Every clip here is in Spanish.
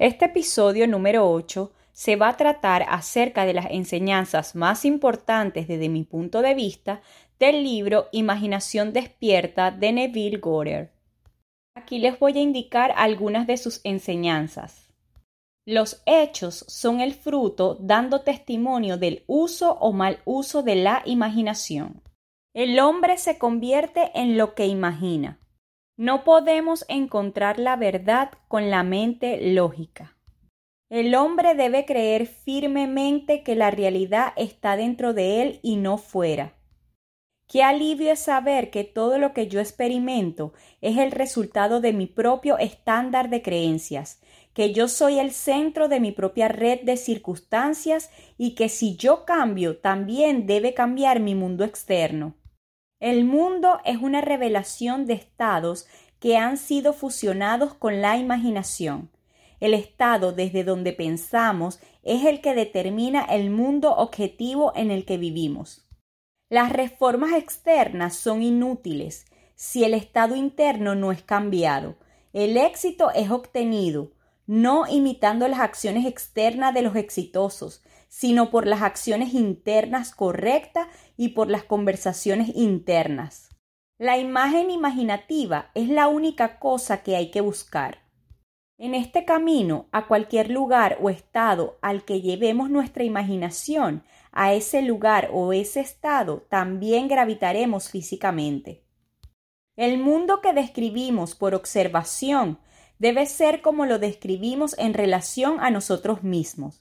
Este episodio número 8 se va a tratar acerca de las enseñanzas más importantes desde mi punto de vista del libro Imaginación despierta de Neville Goddard. Aquí les voy a indicar algunas de sus enseñanzas. Los hechos son el fruto dando testimonio del uso o mal uso de la imaginación. El hombre se convierte en lo que imagina. No podemos encontrar la verdad con la mente lógica. El hombre debe creer firmemente que la realidad está dentro de él y no fuera. Qué alivio es saber que todo lo que yo experimento es el resultado de mi propio estándar de creencias, que yo soy el centro de mi propia red de circunstancias y que si yo cambio también debe cambiar mi mundo externo. El mundo es una revelación de estados que han sido fusionados con la imaginación. El estado desde donde pensamos es el que determina el mundo objetivo en el que vivimos. Las reformas externas son inútiles si el estado interno no es cambiado. El éxito es obtenido no imitando las acciones externas de los exitosos, sino por las acciones internas correctas y por las conversaciones internas. La imagen imaginativa es la única cosa que hay que buscar. En este camino, a cualquier lugar o estado al que llevemos nuestra imaginación, a ese lugar o ese estado también gravitaremos físicamente. El mundo que describimos por observación debe ser como lo describimos en relación a nosotros mismos.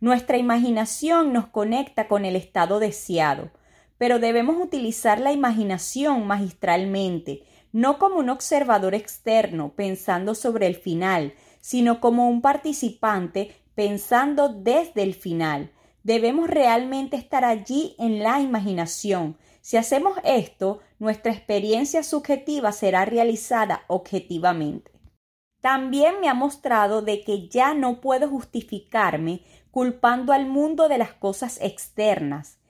Nuestra imaginación nos conecta con el estado deseado, pero debemos utilizar la imaginación magistralmente, no como un observador externo pensando sobre el final, sino como un participante pensando desde el final. Debemos realmente estar allí en la imaginación. Si hacemos esto, nuestra experiencia subjetiva será realizada objetivamente. También me ha mostrado de que ya no puedo justificarme culpando al mundo de las cosas externas,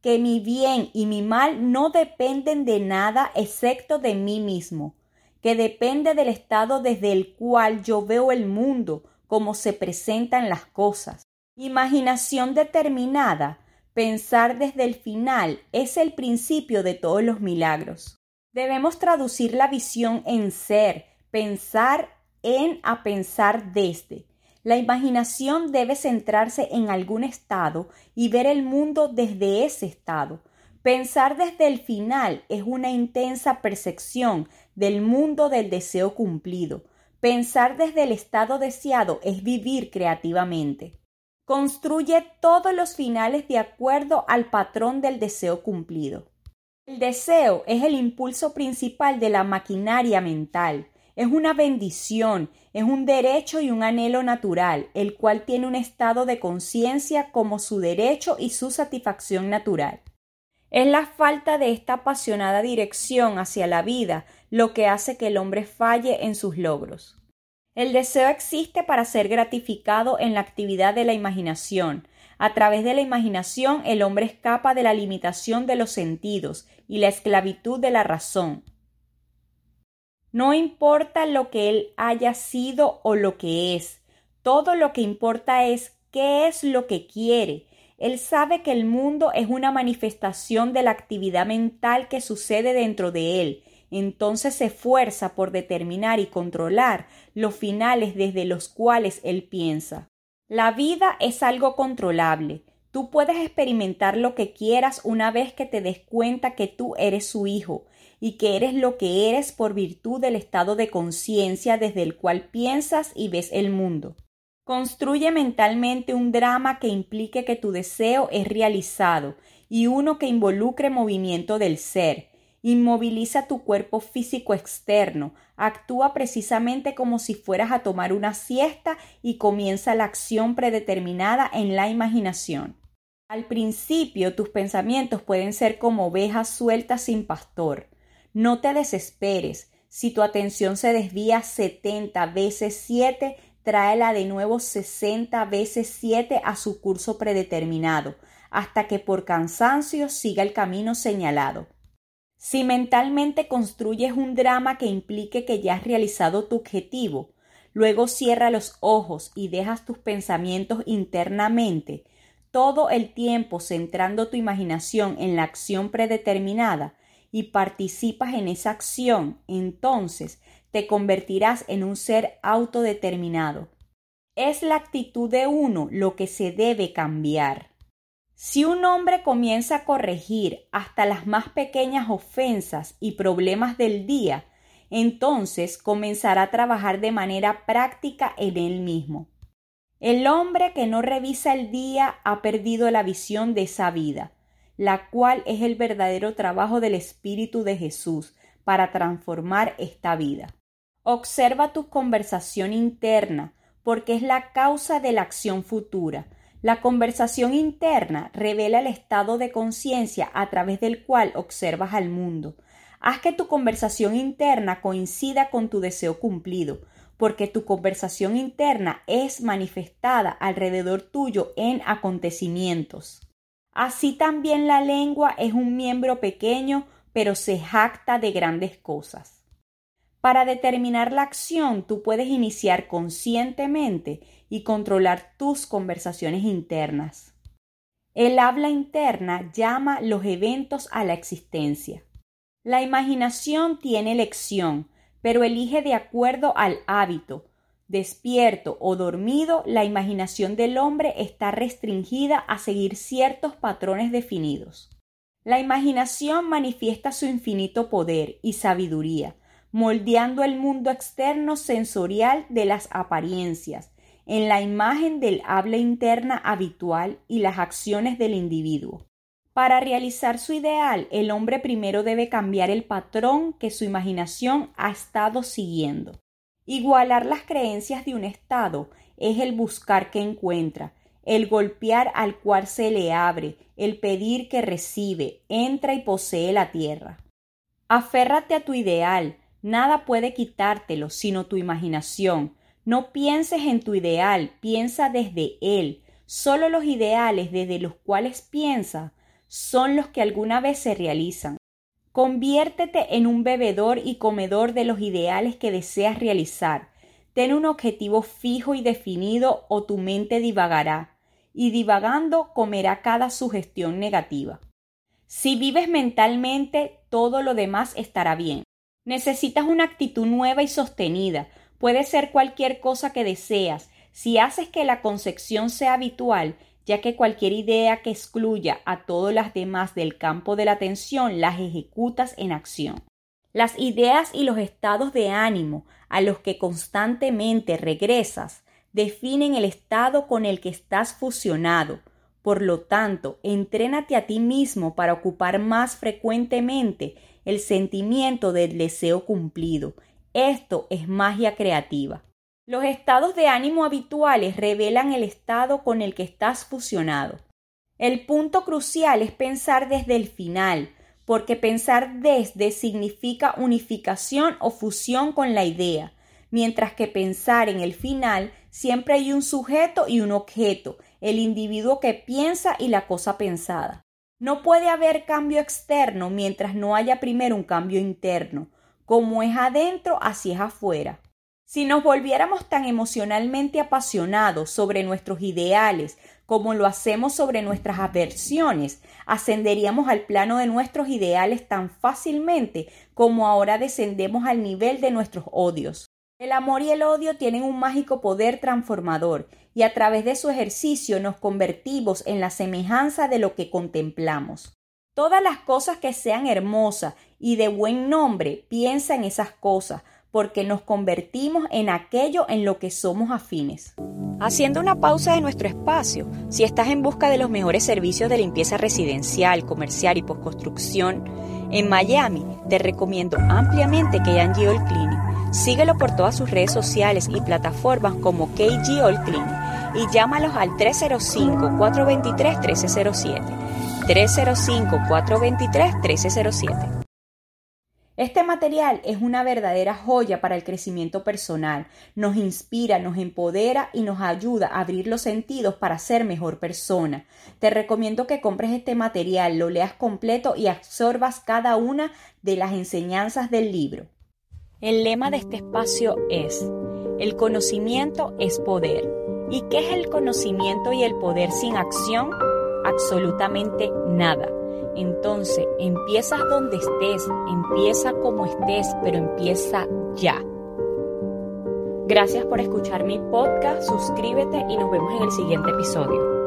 que mi bien y mi mal no dependen de nada excepto de mí mismo, que depende del estado desde el cual yo veo el mundo, como se presentan las cosas. Imaginación determinada, pensar desde el final, es el principio de todos los milagros. Debemos traducir la visión en ser, pensar en a pensar desde. La imaginación debe centrarse en algún estado y ver el mundo desde ese estado. Pensar desde el final es una intensa percepción del mundo del deseo cumplido. Pensar desde el estado deseado es vivir creativamente. Construye todos los finales de acuerdo al patrón del deseo cumplido. El deseo es el impulso principal de la maquinaria mental es una bendición, es un derecho y un anhelo natural, el cual tiene un estado de conciencia como su derecho y su satisfacción natural. Es la falta de esta apasionada dirección hacia la vida lo que hace que el hombre falle en sus logros. El deseo existe para ser gratificado en la actividad de la imaginación. A través de la imaginación el hombre escapa de la limitación de los sentidos y la esclavitud de la razón. No importa lo que él haya sido o lo que es, todo lo que importa es qué es lo que quiere. Él sabe que el mundo es una manifestación de la actividad mental que sucede dentro de él, entonces se esfuerza por determinar y controlar los finales desde los cuales él piensa. La vida es algo controlable. Tú puedes experimentar lo que quieras una vez que te des cuenta que tú eres su hijo y que eres lo que eres por virtud del estado de conciencia desde el cual piensas y ves el mundo. Construye mentalmente un drama que implique que tu deseo es realizado y uno que involucre movimiento del ser. Inmoviliza tu cuerpo físico externo. Actúa precisamente como si fueras a tomar una siesta y comienza la acción predeterminada en la imaginación. Al principio tus pensamientos pueden ser como ovejas sueltas sin pastor. No te desesperes. Si tu atención se desvía 70 veces 7, tráela de nuevo 60 veces 7 a su curso predeterminado, hasta que por cansancio siga el camino señalado. Si mentalmente construyes un drama que implique que ya has realizado tu objetivo, luego cierra los ojos y dejas tus pensamientos internamente, todo el tiempo centrando tu imaginación en la acción predeterminada y participas en esa acción, entonces te convertirás en un ser autodeterminado. Es la actitud de uno lo que se debe cambiar. Si un hombre comienza a corregir hasta las más pequeñas ofensas y problemas del día, entonces comenzará a trabajar de manera práctica en él mismo. El hombre que no revisa el día ha perdido la visión de esa vida, la cual es el verdadero trabajo del Espíritu de Jesús para transformar esta vida. Observa tu conversación interna, porque es la causa de la acción futura, la conversación interna revela el estado de conciencia a través del cual observas al mundo. Haz que tu conversación interna coincida con tu deseo cumplido, porque tu conversación interna es manifestada alrededor tuyo en acontecimientos. Así también la lengua es un miembro pequeño, pero se jacta de grandes cosas. Para determinar la acción, tú puedes iniciar conscientemente y controlar tus conversaciones internas. El habla interna llama los eventos a la existencia. La imaginación tiene elección, pero elige de acuerdo al hábito. Despierto o dormido, la imaginación del hombre está restringida a seguir ciertos patrones definidos. La imaginación manifiesta su infinito poder y sabiduría, moldeando el mundo externo sensorial de las apariencias, en la imagen del habla interna habitual y las acciones del individuo. Para realizar su ideal, el hombre primero debe cambiar el patrón que su imaginación ha estado siguiendo. Igualar las creencias de un estado es el buscar que encuentra, el golpear al cual se le abre, el pedir que recibe, entra y posee la tierra. Aférrate a tu ideal, nada puede quitártelo sino tu imaginación, no pienses en tu ideal, piensa desde él. Solo los ideales desde los cuales piensa son los que alguna vez se realizan. Conviértete en un bebedor y comedor de los ideales que deseas realizar. Ten un objetivo fijo y definido o tu mente divagará, y divagando comerá cada sugestión negativa. Si vives mentalmente, todo lo demás estará bien. Necesitas una actitud nueva y sostenida, Puede ser cualquier cosa que deseas, si haces que la concepción sea habitual, ya que cualquier idea que excluya a todas las demás del campo de la atención las ejecutas en acción. Las ideas y los estados de ánimo a los que constantemente regresas definen el estado con el que estás fusionado. Por lo tanto, entrénate a ti mismo para ocupar más frecuentemente el sentimiento del deseo cumplido, esto es magia creativa. Los estados de ánimo habituales revelan el estado con el que estás fusionado. El punto crucial es pensar desde el final, porque pensar desde significa unificación o fusión con la idea, mientras que pensar en el final siempre hay un sujeto y un objeto, el individuo que piensa y la cosa pensada. No puede haber cambio externo mientras no haya primero un cambio interno, como es adentro, así es afuera. Si nos volviéramos tan emocionalmente apasionados sobre nuestros ideales como lo hacemos sobre nuestras aversiones, ascenderíamos al plano de nuestros ideales tan fácilmente como ahora descendemos al nivel de nuestros odios. El amor y el odio tienen un mágico poder transformador y a través de su ejercicio nos convertimos en la semejanza de lo que contemplamos. Todas las cosas que sean hermosas y de buen nombre, piensa en esas cosas, porque nos convertimos en aquello en lo que somos afines. Haciendo una pausa de nuestro espacio, si estás en busca de los mejores servicios de limpieza residencial, comercial y postconstrucción, En Miami te recomiendo ampliamente KG All Clinic. Síguelo por todas sus redes sociales y plataformas como KG All Clinic y llámalos al 305-423-1307. 305-423-1307. Este material es una verdadera joya para el crecimiento personal. Nos inspira, nos empodera y nos ayuda a abrir los sentidos para ser mejor persona. Te recomiendo que compres este material, lo leas completo y absorbas cada una de las enseñanzas del libro. El lema de este espacio es, el conocimiento es poder. ¿Y qué es el conocimiento y el poder sin acción? Absolutamente nada. Entonces, empiezas donde estés, empieza como estés, pero empieza ya. Gracias por escuchar mi podcast, suscríbete y nos vemos en el siguiente episodio.